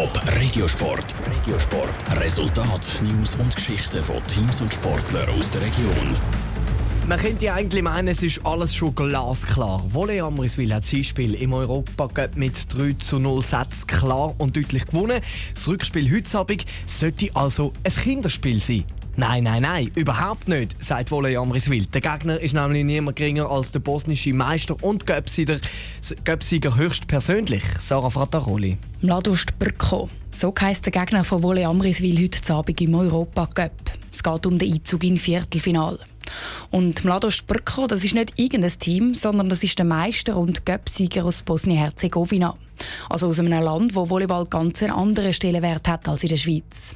Top Regiosport. Regiosport. Resultat, News und Geschichten von Teams und Sportlern aus der Region. Man könnte eigentlich meinen, es ist alles schon glasklar. Volley Amriswil hat sein Spiel im Europa mit 3 zu 0 Sätzen klar und deutlich gewonnen. Das Rückspiel heute Abend sollte also ein Kinderspiel sein. Nein, nein, nein, überhaupt nicht, sagt Volley Amriswil. Der Gegner ist nämlich niemand geringer als der bosnische Meister und Göpsieger, Göpsieger höchstpersönlich, Sarah Frattaroli. Mladost Brko. So heisst der Gegner von Volley Amriswil heute Abend im Europa Cup. Es geht um den Einzug in Viertelfinale. Und Mlado Sprko, das ist nicht irgendein Team, sondern das ist der Meister und Göpsieger aus Bosnien-Herzegowina. Also aus einem Land, wo Volleyball ganz einen anderen Stellenwert hat als in der Schweiz.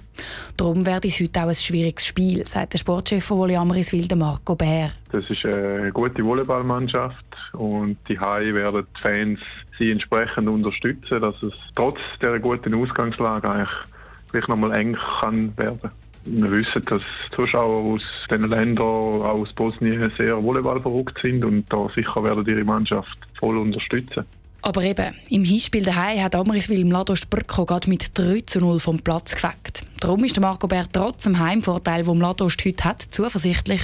Darum wird es heute auch ein schwieriges Spiel, sagt der Sportchef von Volley Amriswil, Marco Bär. Das ist eine gute Volleyballmannschaft und die Hai werden die Fans sie entsprechend unterstützen, dass es trotz der guten Ausgangslage eigentlich vielleicht nochmal eng kann werden. Wir wissen, dass Zuschauer aus diesen Ländern, auch aus Bosnien, sehr Volleyball verrückt sind und da sicher werden ihre Mannschaft voll unterstützen. Aber eben, im Hinspiel daheim hat Amriswil Mladoš Brko gerade mit 3 zu 0 vom Platz gefegt. Darum ist Marco Bär trotz dem Heimvorteil, den Mladoš heute hat, zuversichtlich,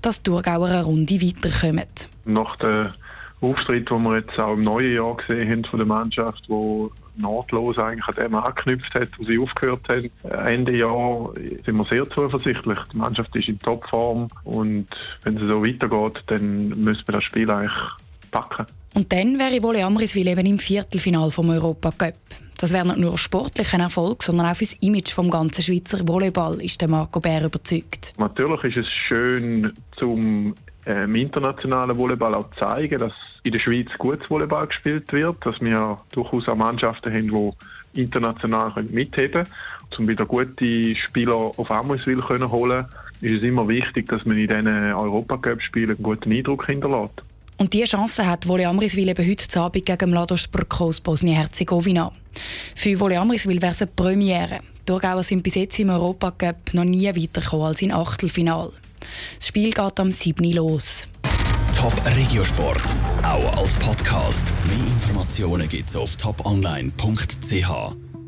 dass die Thurgauer eine Runde weiterkommen. Nach dem Auftritt, den wir jetzt auch im neuen Jahr gesehen haben von der Mannschaft, wo nahtlos eigentlich an dem angeknüpft hat, wo sie aufgehört haben. Ende Jahr sind wir sehr zuversichtlich. Die Mannschaft ist in Topform und wenn es so weitergeht, dann müssen wir das Spiel eigentlich packen. Und dann wäre wohl Amriswil eben im Viertelfinal vom Europa Cup. Das wäre nicht nur sportlich ein Erfolg, sondern auch fürs Image vom ganzen Schweizer Volleyball, ist der Marco Bär überzeugt. Natürlich ist es schön, zum äh, im internationalen Volleyball auch zeigen, dass in der Schweiz gutes Volleyball gespielt wird, dass wir durchaus auch Mannschaften haben, die international mitheben können. Um wieder gute Spieler auf Amriswil holen können, ist es immer wichtig, dass man in diesen Europacup-Spielen einen guten Eindruck hinterlässt. Und diese Chance hat Volley Amriswil eben heute Abend gegen Mladoš Brko aus Bosnien-Herzegowina. Für Volley Amriswil wäre es eine Premiere. Die Thurgauer sind bis jetzt im Europacup noch nie weitergekommen als im Achtelfinal. Das Spiel geht am 7. los. Top Regiosport, auch als Podcast. Mehr Informationen gibt's auf toponline.ch.